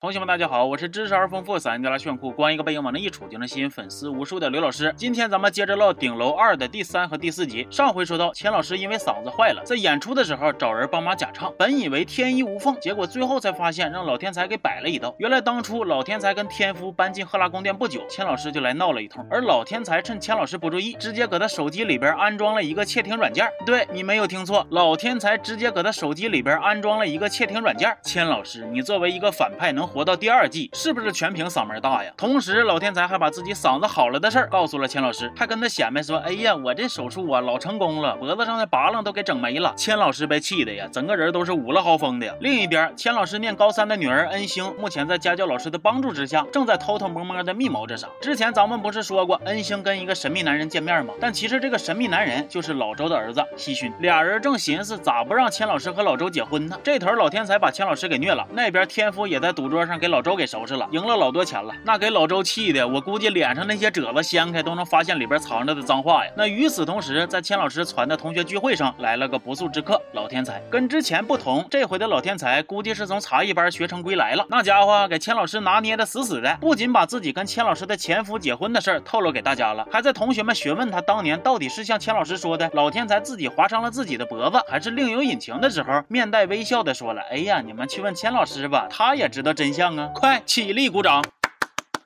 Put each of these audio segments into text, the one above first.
同学们，大家好，我是知识而丰富、嗓音调拉炫酷、光一个背影往那一杵就能吸引粉丝无数的刘老师。今天咱们接着唠《顶楼二》的第三和第四集。上回说到，钱老师因为嗓子坏了，在演出的时候找人帮忙假唱，本以为天衣无缝，结果最后才发现让老天才给摆了一道。原来当初老天才跟天夫搬进赫拉宫殿不久，钱老师就来闹了一通，而老天才趁钱老师不注意，直接搁他手机里边安装了一个窃听软件。对你没有听错，老天才直接搁他手机里边安装了一个窃听软件。钱老师，你作为一个反派，能活到第二季？是不是全凭嗓门大呀？同时，老天才还把自己嗓子好了的事儿告诉了千老师，还跟他显摆说：“哎呀，我这手术啊老成功了，脖子上的拔楞都给整没了。”千老师被气的呀，整个人都是五了豪风的。另一边，千老师念高三的女儿恩星，目前在家教老师的帮助之下，正在偷偷摸摸的密谋着啥。之前咱们不是说过恩星跟一个神秘男人见面吗？但其实这个神秘男人就是老周的儿子西勋。俩人正寻思咋不让千老师和老周结婚呢？这头老天才把千老师给虐了，那边天夫也在赌桌桌上给老周给收。拾了，赢了老多钱了，那给老周气的，我估计脸上那些褶子掀开都能发现里边藏着的脏话呀。那与此同时，在钱老师传的同学聚会上来了个不速之客，老天才。跟之前不同，这回的老天才估计是从茶艺班学成归来了。那家伙给钱老师拿捏的死死的，不仅把自己跟钱老师的前夫结婚的事儿透露给大家了，还在同学们询问他当年到底是像钱老师说的老天才自己划伤了自己的脖子，还是另有隐情的时候，面带微笑的说了：“哎呀，你们去问钱老师吧，他也知道真相啊！”快。起立，鼓掌。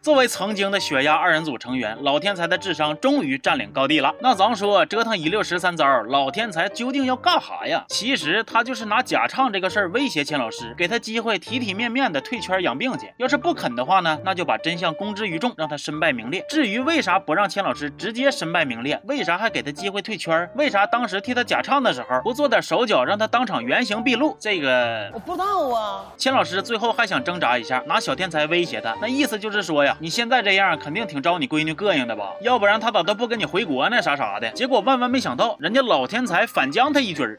作为曾经的血压二人组成员，老天才的智商终于占领高地了。那咱说折腾一溜十三招，老天才究竟要干啥呀？其实他就是拿假唱这个事儿威胁钱老师，给他机会体体面面的退圈养病去。要是不肯的话呢，那就把真相公之于众，让他身败名裂。至于为啥不让钱老师直接身败名裂，为啥还给他机会退圈？为啥当时替他假唱的时候不做点手脚，让他当场原形毕露？这个我不知道啊。钱老师最后还想挣扎一下，拿小天才威胁他，那意思就是说呀。你现在这样肯定挺招你闺女膈应的吧？要不然她咋都不跟你回国呢？啥啥的？结果万万没想到人家老天才反将他一军儿。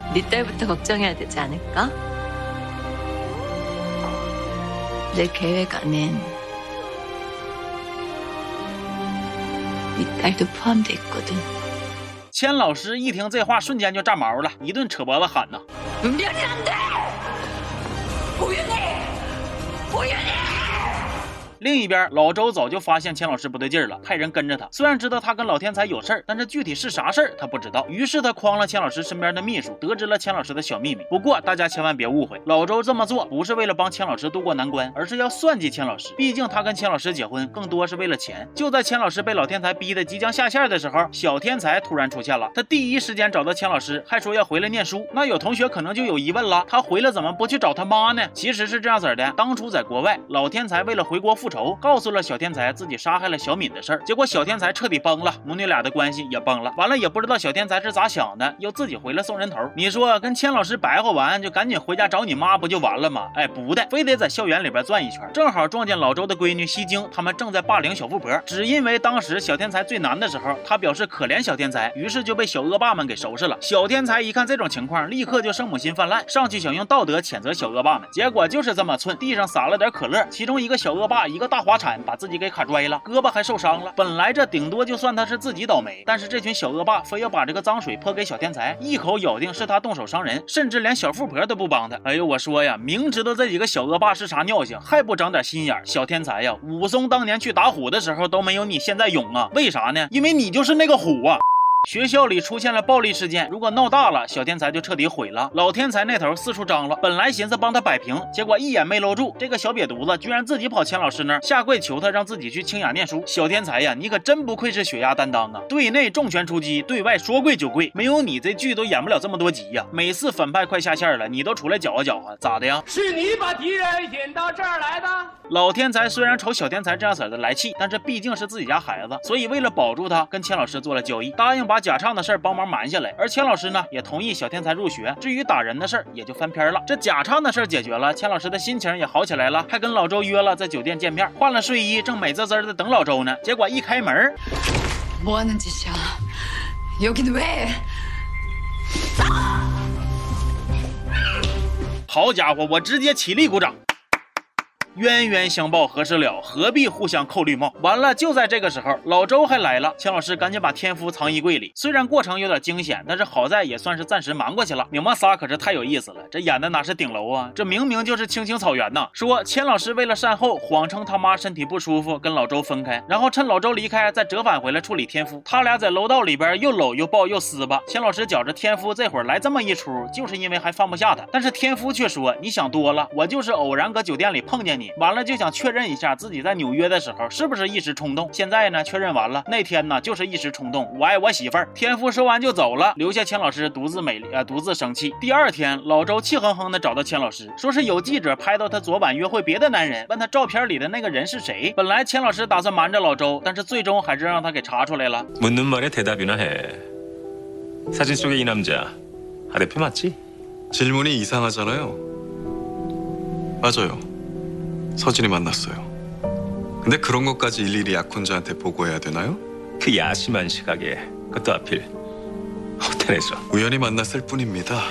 千老师一听这话瞬间就炸毛了一顿扯脖子喊呐。不愿意不愿意另一边，老周早就发现钱老师不对劲了，派人跟着他。虽然知道他跟老天才有事儿，但是具体是啥事儿他不知道。于是他诓了钱老师身边的秘书，得知了钱老师的小秘密。不过大家千万别误会，老周这么做不是为了帮钱老师渡过难关，而是要算计钱老师。毕竟他跟钱老师结婚更多是为了钱。就在钱老师被老天才逼得即将下线的时候，小天才突然出现了。他第一时间找到钱老师，还说要回来念书。那有同学可能就有疑问了，他回来怎么不去找他妈呢？其实是这样子的，当初在国外，老天才为了回国复仇，告诉了小。天才自己杀害了小敏的事儿，结果小天才彻底崩了，母女俩的关系也崩了。完了也不知道小天才是咋想的，又自己回来送人头。你说跟千老师白话完，就赶紧回家找你妈不就完了吗？哎，不的，非得在校园里边转一圈。正好撞见老周的闺女西京，他们正在霸凌小富婆。只因为当时小天才最难的时候，他表示可怜小天才，于是就被小恶霸们给收拾了。小天才一看这种情况，立刻就圣母心泛滥，上去想用道德谴责小恶霸们。结果就是这么寸，地上撒了点可乐，其中一个小恶霸一个大滑铲把自己给卡拽了，胳膊还受伤了。本来这顶多就算他是自己倒霉，但是这群小恶霸非要把这个脏水泼给小天才，一口咬定是他动手伤人，甚至连小富婆都不帮他。哎呦，我说呀，明知道这几个小恶霸是啥尿性，还不长点心眼。小天才呀，武松当年去打虎的时候都没有你现在勇啊，为啥呢？因为你就是那个虎啊。学校里出现了暴力事件，如果闹大了，小天才就彻底毁了。老天才那头四处张罗，本来寻思帮他摆平，结果一眼没搂住，这个小瘪犊子居然自己跑钱老师那儿下跪求他，让自己去清雅念书。小天才呀，你可真不愧是血压担当啊！对内重拳出击，对外说跪就跪，没有你这剧都演不了这么多集呀。每次反派快下线了，你都出来搅和搅和，咋的呀？是你把敌人引到这儿来的。老天才虽然瞅小天才这样式的来气，但这毕竟是自己家孩子，所以为了保住他，跟钱老师做了交易，答应把假唱的事儿帮。忙瞒下来，而钱老师呢也同意小天才入学。至于打人的事儿，也就翻篇了。这假唱的事儿解决了，钱老师的心情也好起来了，还跟老周约了在酒店见面。换了睡衣，正美滋滋的等老周呢。结果一开门，好家伙，我直接起立鼓掌。冤冤相报何时了？何必互相扣绿帽？完了，就在这个时候，老周还来了。钱老师赶紧把天夫藏衣柜里。虽然过程有点惊险，但是好在也算是暂时瞒过去了。你们仨可是太有意思了，这演的哪是顶楼啊？这明明就是青青草原呐！说钱老师为了善后，谎称他妈身体不舒服，跟老周分开，然后趁老周离开再折返回来处理天夫。他俩在楼道里边又搂又抱又撕吧。钱老师觉着天夫这会儿来这么一出，就是因为还放不下他。但是天夫却说：“你想多了，我就是偶然搁酒店里碰见你你，完了就想确认一下自己在纽约的时候是不是一时冲动。现在呢，确认完了，那天呢就是一时冲动。我爱我媳妇儿。”天夫说完就走了，留下钱老师独自美丽啊，独自生气。第二天，老周气哼哼的找到钱老师，说是有记者拍到他昨晚约会别的男人，问他照片里的那个人是谁。本来钱老师打算瞒着老周，但是最终还是让他给查出来了。묻는말에대답이나해사진속의이남자하대표맞지질문이이상하잖아요맞아요 서진이 만났어요 근데 그런 것까지 일일이 약혼자한테 보고해야 되나요 그 야심한 시각에 그것도 하필 호텔에서 우연히 만났을 뿐입니다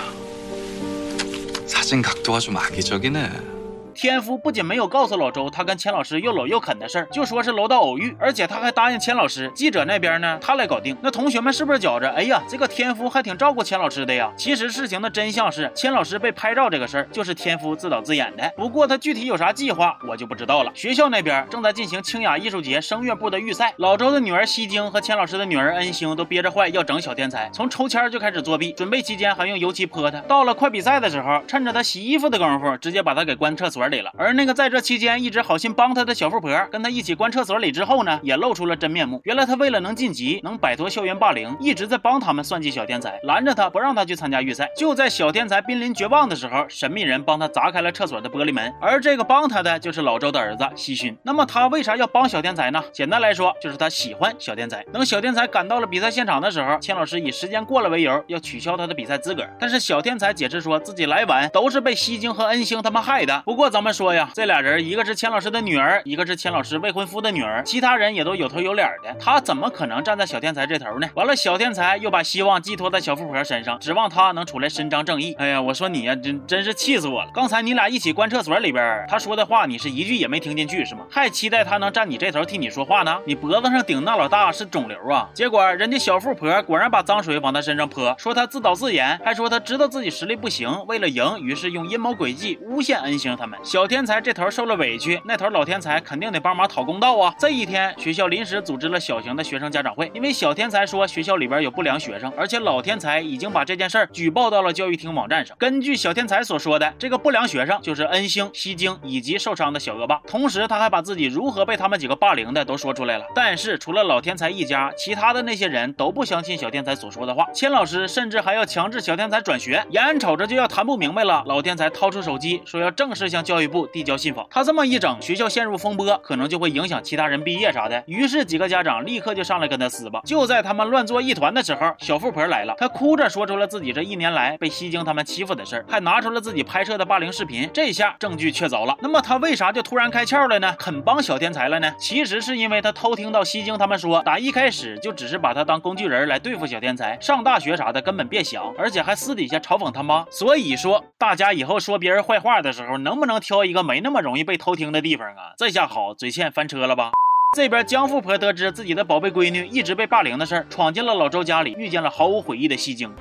사진 각도가 좀 악의적이네 天夫不仅没有告诉老周他跟钱老师又搂又啃的事儿，就说是楼道偶遇，而且他还答应钱老师，记者那边呢他来搞定。那同学们是不是觉着，哎呀，这个天夫还挺照顾钱老师的呀？其实事情的真相是，钱老师被拍照这个事儿就是天夫自导自演的。不过他具体有啥计划，我就不知道了。学校那边正在进行清雅艺术节声乐部的预赛，老周的女儿西京和钱老师的女儿恩星都憋着坏要整小天才，从抽签就开始作弊，准备期间还用油漆泼他。到了快比赛的时候，趁着他洗衣服的功夫，直接把他给关厕所里了。而那个在。这期间一直好心帮他的小富婆，跟他一起关厕所里之后呢，也露出了真面目。原来他为了能晋级，能摆脱校园霸凌，一直在帮他们算计小天才，拦着他不让他去参加预赛。就在小天才濒临绝望的时候，神秘人帮他砸开了厕所的玻璃门。而这个帮他的就是老周的儿子西勋。那么他为啥要帮小天才呢？简单来说，就是他喜欢小天才。等小天才赶到了比赛现场的时候，钱老师以时间过了为由，要取消他的比赛资格。但是小天才解释说自己来晚都是被西京和恩星他们害的。不过咱们说呀，这俩人一个是钱。老师的女儿，一个是钱老师未婚夫的女儿，其他人也都有头有脸的，他怎么可能站在小天才这头呢？完了，小天才又把希望寄托在小富婆身上，指望他能出来伸张正义。哎呀，我说你呀，真真是气死我了！刚才你俩一起关厕所里边，他说的话你是一句也没听进去是吗？还期待他能站你这头替你说话呢？你脖子上顶那老大是肿瘤啊！结果人家小富婆果然把脏水往他身上泼，说他自导自演，还说他知道自己实力不行，为了赢，于是用阴谋诡计诬陷恩星他们。小天才这头受了委屈。那头老天才肯定得帮忙讨公道啊！这一天，学校临时组织了小型的学生家长会，因为小天才说学校里边有不良学生，而且老天才已经把这件事儿举报到了教育厅网站上。根据小天才所说的，这个不良学生就是恩星、西京以及受伤的小恶霸。同时，他还把自己如何被他们几个霸凌的都说出来了。但是，除了老天才一家，其他的那些人都不相信小天才所说的话。钱老师甚至还要强制小天才转学，眼瞅着就要谈不明白了。老天才掏出手机，说要正式向教教育部递交信访。他这么一整，学校。陷入风波，可能就会影响其他人毕业啥的。于是几个家长立刻就上来跟他撕吧。就在他们乱作一团的时候，小富婆来了，她哭着说出了自己这一年来被西京他们欺负的事儿，还拿出了自己拍摄的霸凌视频。这下证据确凿了。那么他为啥就突然开窍了呢？肯帮小天才了呢？其实是因为他偷听到西京他们说，打一开始就只是把他当工具人来对付小天才，上大学啥的根本别想，而且还私底下嘲讽他妈。所以说，大家以后说别人坏话的时候，能不能挑一个没那么容易被偷听的地方啊？这下好，嘴欠翻车了吧？这边江富婆得知自己的宝贝闺女一直被霸凌的事儿，闯进了老周家里，遇见了毫无悔意的西京。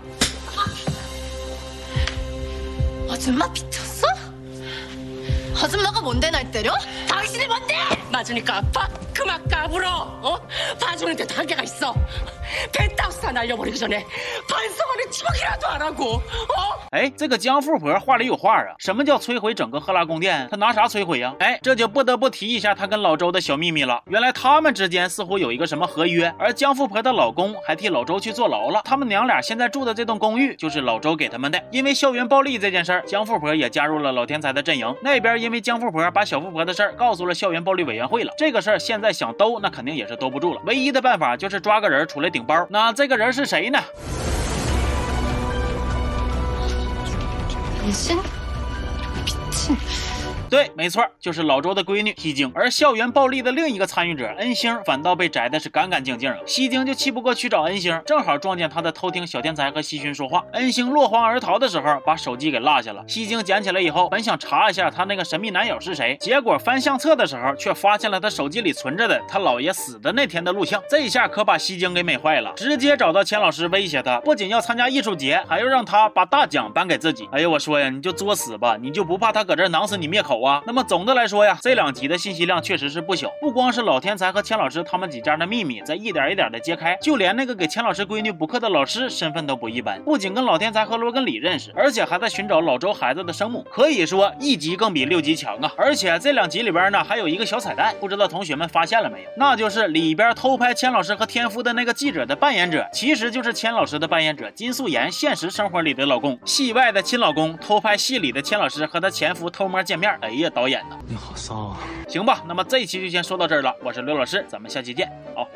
아줌마미쳤어아줌마가뭔데날때려당신이뭔데맞으니까아파그만까불어어봐주는데도한계가있어펜타우스다날려버리기전에반성하는지목이라도하라고어哎，这个江富婆话里有话啊！什么叫摧毁整个赫拉宫殿？她拿啥摧毁呀？哎，这就不得不提一下她跟老周的小秘密了。原来他们之间似乎有一个什么合约，而江富婆的老公还替老周去坐牢了。他们娘俩现在住的这栋公寓就是老周给他们的。因为校园暴力这件事儿，江富婆也加入了老天才的阵营。那边因为江富婆把小富婆的事儿告诉了校园暴力委员会了，这个事儿现在 想兜那肯定也是兜不住了。唯一的办法就是抓个人出来顶包。那这个人是谁呢？对，没错，就是老周的闺女西京。而校园暴力的另一个参与者恩星，反倒被摘的是干干净净啊。西京就气不过去找恩星，正好撞见他在偷听小天才和西勋说话。恩星落荒而逃的时候，把手机给落下了。西京捡起来以后，本想查一下他那个神秘男友是谁，结果翻相册的时候，却发现了他手机里存着的他姥爷死的那天的录像。这一下可把西京给美坏了，直接找到钱老师威胁他，不仅要参加艺术节，还要让他把大奖颁给自己。哎呀，我说呀，你就作死吧，你就不怕他搁这囊死你灭口啊？那么总的来说呀，这两集的信息量确实是不小，不光是老天才和钱老师他们几家的秘密在一点一点的揭开，就连那个给钱老师闺女补课的老师身份都不一般，不仅跟老天才和罗根里认识，而且还在寻找老周孩子的生母，可以说一集更比六集强啊！而且这两集里边呢，还有一个小彩蛋，不知道同学们发现了没有？那就是里边偷拍钱老师和天夫的那个记者的扮演者，其实就是钱老师的扮演者金素妍现实生活里的老公，戏外的亲老公偷拍戏里的钱老师和他前夫偷摸见面。哎呀，导演呐，你好骚啊！行吧，那么这一期就先说到这儿了。我是刘老师，咱们下期见。好。